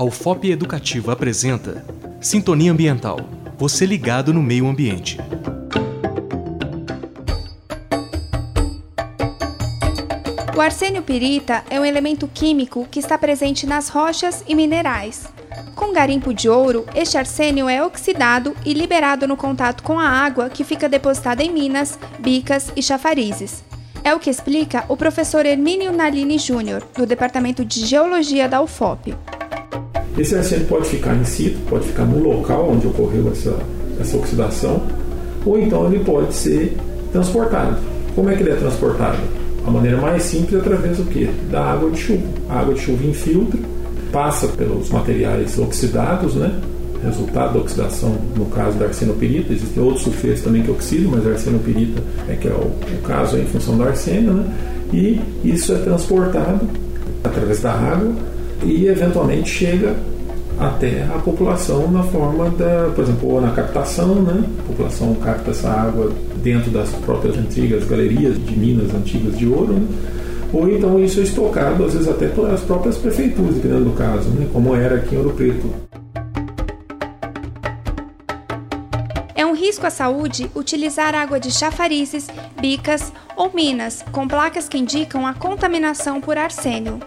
A UFOP Educativa apresenta Sintonia Ambiental. Você ligado no meio ambiente. O arsênio pirita é um elemento químico que está presente nas rochas e minerais. Com garimpo de ouro, este arsênio é oxidado e liberado no contato com a água que fica depositada em minas, bicas e chafarizes. É o que explica o professor Hermínio Nalini Júnior, do Departamento de Geologia da UFOP. Esse arsênio pode ficar em situ, pode ficar no local onde ocorreu essa, essa oxidação, ou então ele pode ser transportado. Como é que ele é transportado? A maneira mais simples é através do quê? Da água de chuva. A água de chuva infiltra, passa pelos materiais oxidados, né? Resultado da oxidação, no caso da arsenopirita, existem outros sulfetos também que oxidam, mas a arsenopirita é que é o, o caso em função do arsênio, né? E isso é transportado através da água e eventualmente chega até a população na forma da, por exemplo, ou na captação, né? A população capta essa água dentro das próprias antigas galerias de minas antigas de ouro, né? ou então isso é estocado, às vezes até pelas próprias prefeituras, dependendo do caso, né? como era aqui em Ouro Preto. Risco à saúde utilizar água de chafarizes, bicas ou minas com placas que indicam a contaminação por arsênio.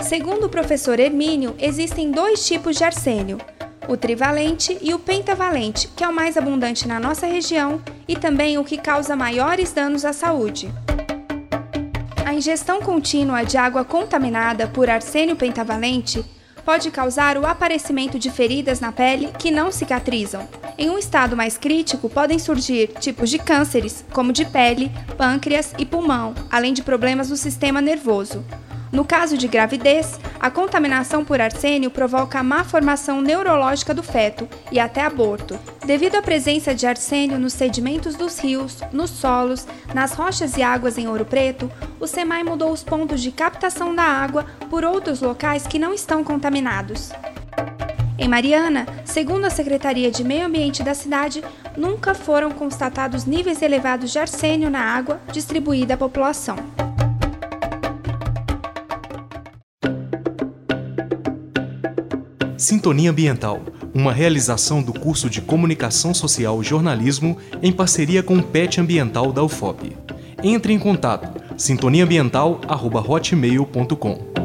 Segundo o professor Hermínio, existem dois tipos de arsênio: o trivalente e o pentavalente, que é o mais abundante na nossa região e também o que causa maiores danos à saúde. A ingestão contínua de água contaminada por arsênio pentavalente pode causar o aparecimento de feridas na pele que não cicatrizam. Em um estado mais crítico, podem surgir tipos de cânceres, como de pele, pâncreas e pulmão, além de problemas no sistema nervoso. No caso de gravidez, a contaminação por arsênio provoca a má formação neurológica do feto e até aborto. Devido à presença de arsênio nos sedimentos dos rios, nos solos, nas rochas e águas em Ouro Preto, o SEMAI mudou os pontos de captação da água por outros locais que não estão contaminados. Em Mariana, segundo a Secretaria de Meio Ambiente da cidade, nunca foram constatados níveis elevados de arsênio na água distribuída à população. Sintonia Ambiental, uma realização do curso de Comunicação Social e Jornalismo em parceria com o PET Ambiental da UFOP. Entre em contato sintoniaambiental.hotmail.com